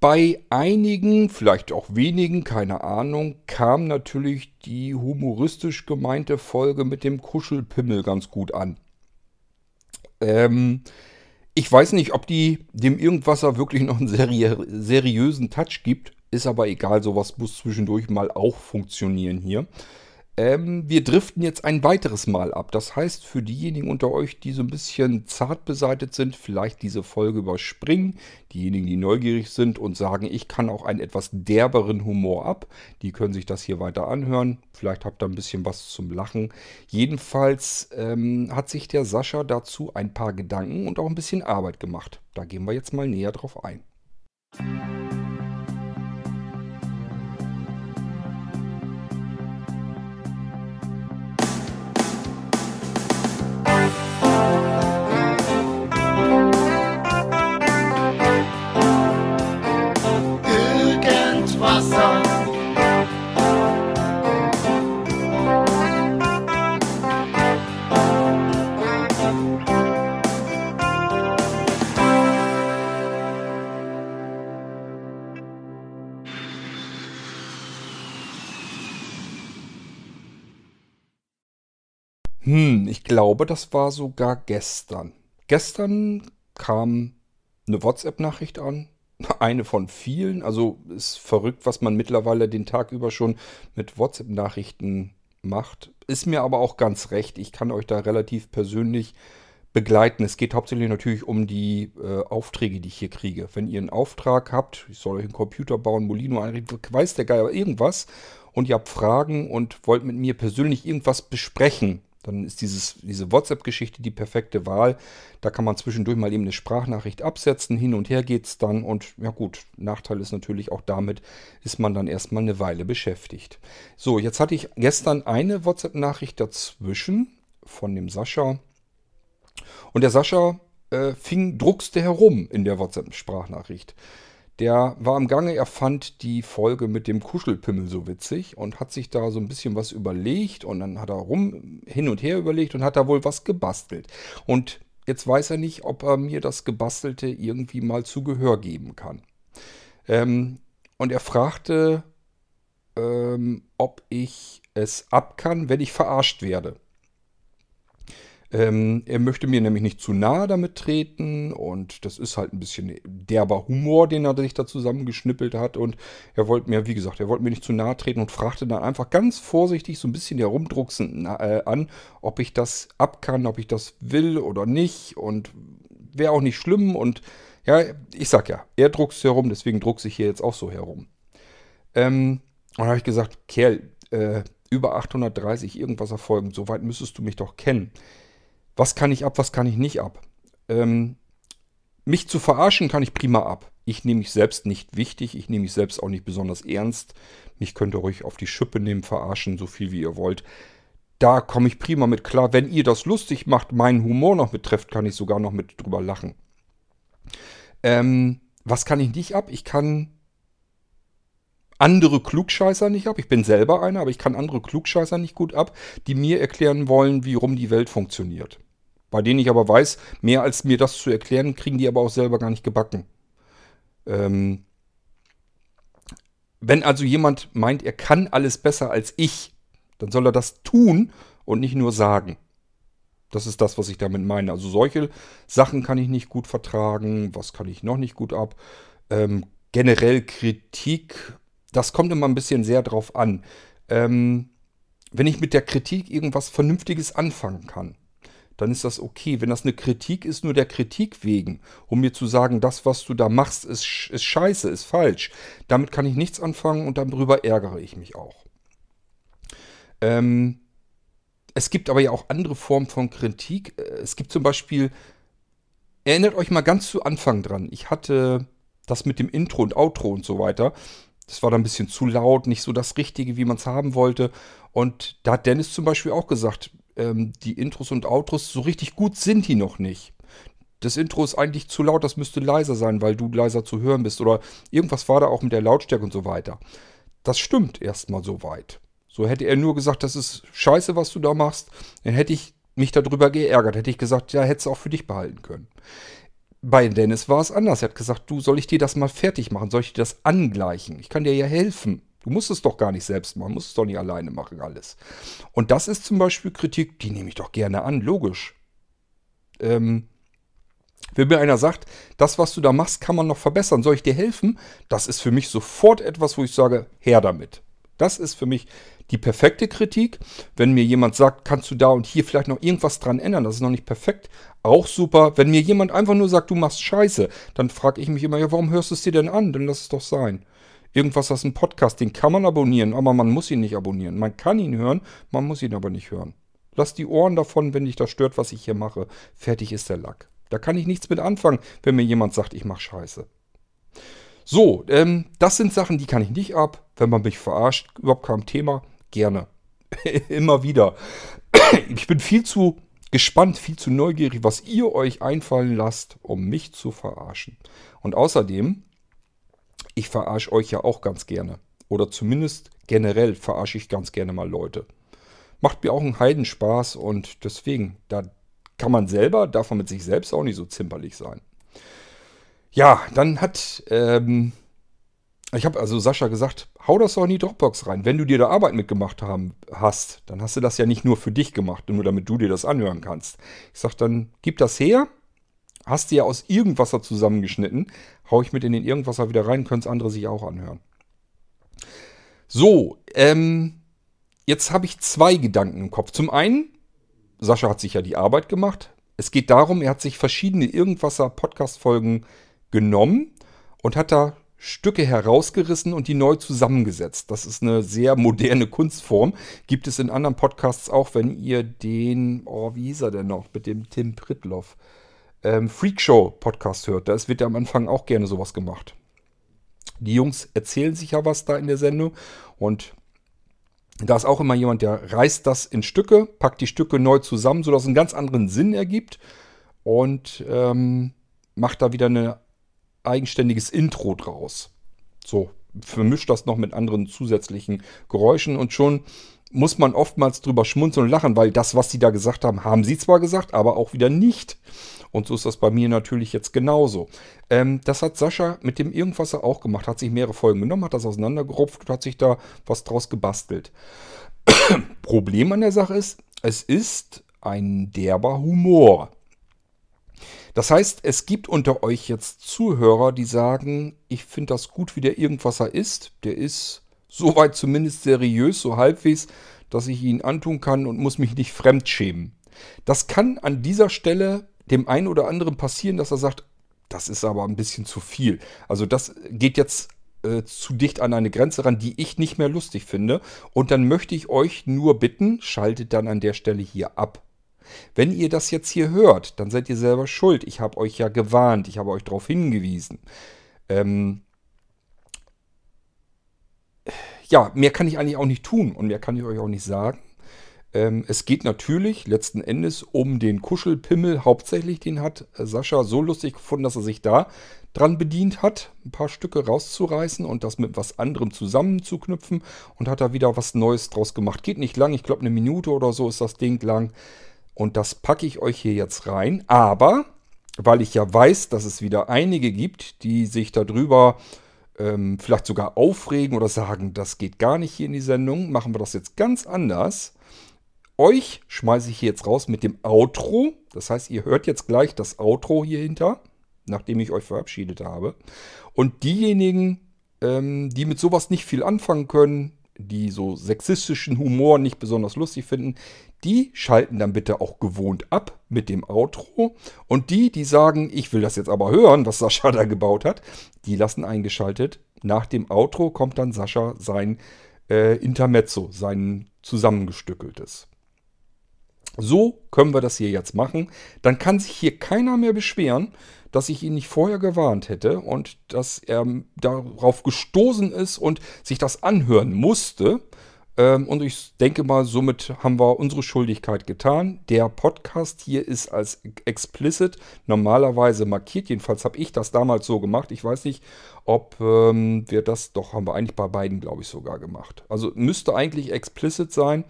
Bei einigen, vielleicht auch wenigen, keine Ahnung, kam natürlich die humoristisch gemeinte Folge mit dem Kuschelpimmel ganz gut an. Ähm, ich weiß nicht, ob die dem Irgendwasser wirklich noch einen seri seriösen Touch gibt. Ist aber egal, sowas muss zwischendurch mal auch funktionieren hier. Ähm, wir driften jetzt ein weiteres Mal ab. Das heißt, für diejenigen unter euch, die so ein bisschen zart beseitet sind, vielleicht diese Folge überspringen. Diejenigen, die neugierig sind und sagen, ich kann auch einen etwas derberen Humor ab, die können sich das hier weiter anhören. Vielleicht habt ihr ein bisschen was zum Lachen. Jedenfalls ähm, hat sich der Sascha dazu ein paar Gedanken und auch ein bisschen Arbeit gemacht. Da gehen wir jetzt mal näher drauf ein. Hm, ich glaube, das war sogar gestern. Gestern kam eine WhatsApp-Nachricht an. Eine von vielen. Also ist verrückt, was man mittlerweile den Tag über schon mit WhatsApp-Nachrichten macht. Ist mir aber auch ganz recht. Ich kann euch da relativ persönlich begleiten. Es geht hauptsächlich natürlich um die äh, Aufträge, die ich hier kriege. Wenn ihr einen Auftrag habt, ich soll euch einen Computer bauen, Molino einrichten, weiß der Geier irgendwas und ihr habt Fragen und wollt mit mir persönlich irgendwas besprechen, dann ist dieses, diese WhatsApp-Geschichte die perfekte Wahl. Da kann man zwischendurch mal eben eine Sprachnachricht absetzen, hin und her geht es dann. Und ja gut, Nachteil ist natürlich auch damit, ist man dann erstmal eine Weile beschäftigt. So, jetzt hatte ich gestern eine WhatsApp-Nachricht dazwischen von dem Sascha. Und der Sascha äh, fing, druckste herum in der WhatsApp-Sprachnachricht. Der war am Gange, er fand die Folge mit dem Kuschelpimmel so witzig und hat sich da so ein bisschen was überlegt und dann hat er rum hin und her überlegt und hat da wohl was gebastelt. Und jetzt weiß er nicht, ob er mir das Gebastelte irgendwie mal zu Gehör geben kann. Ähm, und er fragte, ähm, ob ich es ab kann, wenn ich verarscht werde. Ähm, er möchte mir nämlich nicht zu nahe damit treten und das ist halt ein bisschen derber Humor, den er sich da zusammengeschnippelt hat und er wollte mir, wie gesagt, er wollte mir nicht zu nahe treten und fragte dann einfach ganz vorsichtig so ein bisschen herumdrucksend äh, an, ob ich das ab kann, ob ich das will oder nicht und wäre auch nicht schlimm und ja, ich sag ja, er druckst herum, deswegen druckse ich hier jetzt auch so herum. Ähm, und dann habe ich gesagt, Kerl, äh, über 830 irgendwas erfolgen, soweit müsstest du mich doch kennen was kann ich ab, was kann ich nicht ab. Ähm, mich zu verarschen kann ich prima ab. Ich nehme mich selbst nicht wichtig, ich nehme mich selbst auch nicht besonders ernst. Mich könnt ihr ruhig auf die Schippe nehmen, verarschen, so viel wie ihr wollt. Da komme ich prima mit klar. Wenn ihr das lustig macht, meinen Humor noch betrifft, kann ich sogar noch mit drüber lachen. Ähm, was kann ich nicht ab? Ich kann andere Klugscheißer nicht ab. Ich bin selber einer, aber ich kann andere Klugscheißer nicht gut ab, die mir erklären wollen, wie rum die Welt funktioniert. Bei denen ich aber weiß, mehr als mir das zu erklären, kriegen die aber auch selber gar nicht gebacken. Ähm, wenn also jemand meint, er kann alles besser als ich, dann soll er das tun und nicht nur sagen. Das ist das, was ich damit meine. Also solche Sachen kann ich nicht gut vertragen. Was kann ich noch nicht gut ab? Ähm, generell Kritik, das kommt immer ein bisschen sehr drauf an. Ähm, wenn ich mit der Kritik irgendwas Vernünftiges anfangen kann, dann ist das okay. Wenn das eine Kritik ist, nur der Kritik wegen, um mir zu sagen, das, was du da machst, ist, ist scheiße, ist falsch, damit kann ich nichts anfangen und darüber ärgere ich mich auch. Ähm, es gibt aber ja auch andere Formen von Kritik. Äh, es gibt zum Beispiel, erinnert euch mal ganz zu Anfang dran, ich hatte das mit dem Intro und Outro und so weiter. Das war dann ein bisschen zu laut, nicht so das Richtige, wie man es haben wollte. Und da hat Dennis zum Beispiel auch gesagt, ähm, die Intros und Outros, so richtig gut sind die noch nicht. Das Intro ist eigentlich zu laut, das müsste leiser sein, weil du leiser zu hören bist. Oder irgendwas war da auch mit der Lautstärke und so weiter. Das stimmt erstmal so weit. So hätte er nur gesagt, das ist scheiße, was du da machst, dann hätte ich mich darüber geärgert. Hätte ich gesagt, ja, hättest du auch für dich behalten können. bei Dennis war es anders. Er hat gesagt, du, soll ich dir das mal fertig machen? Soll ich dir das angleichen? Ich kann dir ja helfen. Du musst es doch gar nicht selbst machen, musst es doch nicht alleine machen alles. Und das ist zum Beispiel Kritik, die nehme ich doch gerne an, logisch. Ähm, wenn mir einer sagt, das, was du da machst, kann man noch verbessern, soll ich dir helfen? Das ist für mich sofort etwas, wo ich sage, her damit. Das ist für mich die perfekte Kritik. Wenn mir jemand sagt, kannst du da und hier vielleicht noch irgendwas dran ändern, das ist noch nicht perfekt, auch super. Wenn mir jemand einfach nur sagt, du machst Scheiße, dann frage ich mich immer, ja, warum hörst du es dir denn an? Dann lass es doch sein. Irgendwas aus dem Podcast, den kann man abonnieren, aber man muss ihn nicht abonnieren. Man kann ihn hören, man muss ihn aber nicht hören. Lass die Ohren davon, wenn dich das stört, was ich hier mache. Fertig ist der Lack. Da kann ich nichts mit anfangen, wenn mir jemand sagt, ich mache Scheiße. So, ähm, das sind Sachen, die kann ich nicht ab. Wenn man mich verarscht, überhaupt kein Thema, gerne. Immer wieder. ich bin viel zu gespannt, viel zu neugierig, was ihr euch einfallen lasst, um mich zu verarschen. Und außerdem, ich verarsche euch ja auch ganz gerne. Oder zumindest generell verarsche ich ganz gerne mal Leute. Macht mir auch einen Heidenspaß und deswegen, da kann man selber, darf man mit sich selbst auch nicht so zimperlich sein. Ja, dann hat, ähm, ich habe also Sascha gesagt, hau das doch in die Dropbox rein. Wenn du dir da Arbeit mitgemacht haben, hast, dann hast du das ja nicht nur für dich gemacht, nur damit du dir das anhören kannst. Ich sag dann, gib das her, hast du ja aus Irgendwasser zusammengeschnitten, hau ich mit in den Irgendwasser wieder rein, können es andere sich auch anhören. So, ähm, jetzt habe ich zwei Gedanken im Kopf. Zum einen, Sascha hat sich ja die Arbeit gemacht. Es geht darum, er hat sich verschiedene Irgendwasser-Podcast-Folgen genommen und hat da Stücke herausgerissen und die neu zusammengesetzt. Das ist eine sehr moderne Kunstform. Gibt es in anderen Podcasts auch, wenn ihr den, oh, wie hieß er denn noch, mit dem Tim Pritloff, ähm, Freakshow Podcast hört. Da wird ja am Anfang auch gerne sowas gemacht. Die Jungs erzählen sich ja was da in der Sendung und da ist auch immer jemand, der reißt das in Stücke, packt die Stücke neu zusammen, sodass es einen ganz anderen Sinn ergibt und ähm, macht da wieder ein eigenständiges Intro draus. So, vermischt das noch mit anderen zusätzlichen Geräuschen und schon muss man oftmals drüber schmunzeln und lachen, weil das, was sie da gesagt haben, haben sie zwar gesagt, aber auch wieder nicht. Und so ist das bei mir natürlich jetzt genauso. Ähm, das hat Sascha mit dem Irgendwasser auch gemacht. Hat sich mehrere Folgen genommen, hat das auseinandergerupft und hat sich da was draus gebastelt. Problem an der Sache ist, es ist ein derber Humor. Das heißt, es gibt unter euch jetzt Zuhörer, die sagen, ich finde das gut, wie der Irgendwasser ist. Der ist soweit zumindest seriös, so halbwegs, dass ich ihn antun kann und muss mich nicht fremdschämen. Das kann an dieser Stelle dem einen oder anderen passieren, dass er sagt, das ist aber ein bisschen zu viel. Also das geht jetzt äh, zu dicht an eine Grenze ran, die ich nicht mehr lustig finde. Und dann möchte ich euch nur bitten, schaltet dann an der Stelle hier ab. Wenn ihr das jetzt hier hört, dann seid ihr selber schuld. Ich habe euch ja gewarnt, ich habe euch darauf hingewiesen. Ähm ja, mehr kann ich eigentlich auch nicht tun und mehr kann ich euch auch nicht sagen. Ähm, es geht natürlich letzten Endes um den Kuschelpimmel hauptsächlich. Den hat Sascha so lustig gefunden, dass er sich da dran bedient hat, ein paar Stücke rauszureißen und das mit was anderem zusammenzuknüpfen und hat da wieder was Neues draus gemacht. Geht nicht lang, ich glaube eine Minute oder so ist das Ding lang. Und das packe ich euch hier jetzt rein. Aber, weil ich ja weiß, dass es wieder einige gibt, die sich darüber ähm, vielleicht sogar aufregen oder sagen, das geht gar nicht hier in die Sendung, machen wir das jetzt ganz anders euch schmeiße ich hier jetzt raus mit dem Outro. Das heißt, ihr hört jetzt gleich das Outro hier hinter, nachdem ich euch verabschiedet habe. Und diejenigen, ähm, die mit sowas nicht viel anfangen können, die so sexistischen Humor nicht besonders lustig finden, die schalten dann bitte auch gewohnt ab mit dem Outro. Und die, die sagen, ich will das jetzt aber hören, was Sascha da gebaut hat, die lassen eingeschaltet. Nach dem Outro kommt dann Sascha sein äh, Intermezzo, sein zusammengestückeltes. So können wir das hier jetzt machen. Dann kann sich hier keiner mehr beschweren, dass ich ihn nicht vorher gewarnt hätte und dass er darauf gestoßen ist und sich das anhören musste. Ähm, und ich denke mal, somit haben wir unsere Schuldigkeit getan. Der Podcast hier ist als explicit normalerweise markiert. Jedenfalls habe ich das damals so gemacht. Ich weiß nicht, ob ähm, wir das, doch haben wir eigentlich bei beiden, glaube ich, sogar gemacht. Also müsste eigentlich explicit sein.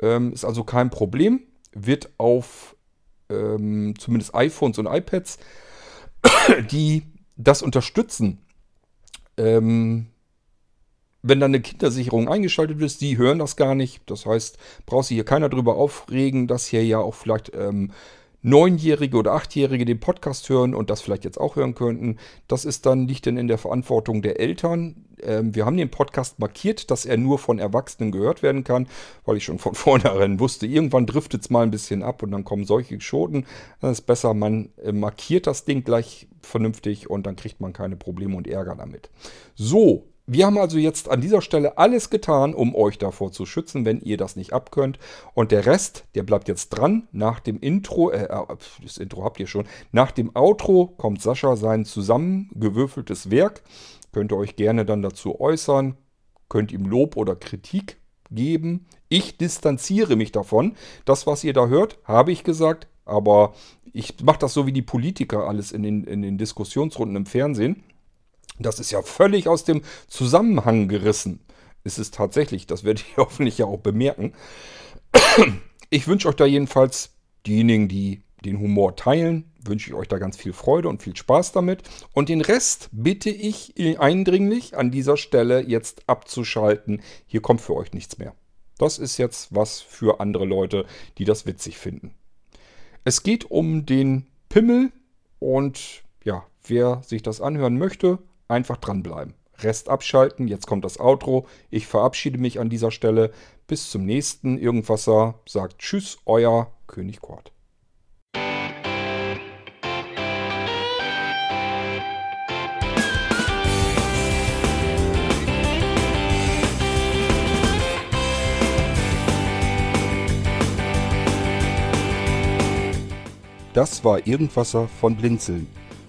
Ähm, ist also kein Problem wird auf ähm, zumindest iPhones und iPads die das unterstützen. Ähm, wenn dann eine Kindersicherung eingeschaltet ist, die hören das gar nicht. Das heißt, braucht sich hier keiner drüber aufregen, dass hier ja auch vielleicht ähm, Neunjährige oder Achtjährige den Podcast hören und das vielleicht jetzt auch hören könnten. Das ist dann, liegt dann in der Verantwortung der Eltern. Ähm, wir haben den Podcast markiert, dass er nur von Erwachsenen gehört werden kann, weil ich schon von vornherein wusste, irgendwann driftet es mal ein bisschen ab und dann kommen solche Schoten. Dann ist besser, man äh, markiert das Ding gleich vernünftig und dann kriegt man keine Probleme und Ärger damit. So, wir haben also jetzt an dieser Stelle alles getan, um euch davor zu schützen, wenn ihr das nicht abkönnt. Und der Rest, der bleibt jetzt dran. Nach dem Intro, äh, äh, das Intro habt ihr schon, nach dem Outro kommt Sascha sein zusammengewürfeltes Werk. Könnt ihr euch gerne dann dazu äußern, könnt ihm Lob oder Kritik geben. Ich distanziere mich davon. Das, was ihr da hört, habe ich gesagt, aber ich mache das so wie die Politiker alles in den, in den Diskussionsrunden im Fernsehen. Das ist ja völlig aus dem Zusammenhang gerissen. Ist es tatsächlich, das werdet ihr hoffentlich ja auch bemerken. Ich wünsche euch da jedenfalls diejenigen, die den Humor teilen, wünsche ich euch da ganz viel Freude und viel Spaß damit. Und den Rest bitte ich eindringlich an dieser Stelle jetzt abzuschalten. Hier kommt für euch nichts mehr. Das ist jetzt was für andere Leute, die das witzig finden. Es geht um den Pimmel und ja, wer sich das anhören möchte, einfach dranbleiben. Rest abschalten, jetzt kommt das Outro. Ich verabschiede mich an dieser Stelle. Bis zum nächsten Irgendwasser. Sagt Tschüss, euer König Kort. Das war Irgendwasser von Blinzeln.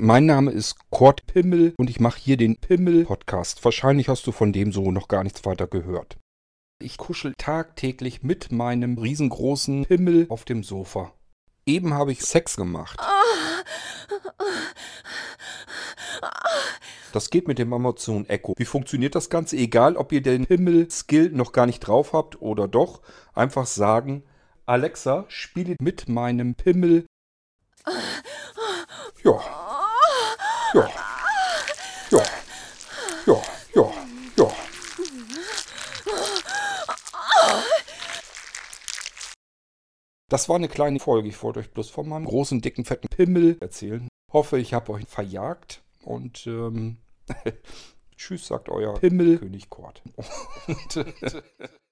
Mein Name ist Kurt Pimmel und ich mache hier den Pimmel-Podcast. Wahrscheinlich hast du von dem so noch gar nichts weiter gehört. Ich kuschel tagtäglich mit meinem riesengroßen Pimmel auf dem Sofa. Eben habe ich Sex gemacht. Das geht mit dem Amazon Echo. Wie funktioniert das Ganze? Egal, ob ihr den Pimmel-Skill noch gar nicht drauf habt oder doch, einfach sagen, Alexa, spiele mit meinem Pimmel. Ja. Ja. Ja. Ja. Ja. Das war eine kleine Folge. Ich wollte euch bloß von meinem großen, dicken, fetten Pimmel erzählen. Hoffe, ich habe euch verjagt. Und ähm, tschüss, sagt euer Pimmel König Kort.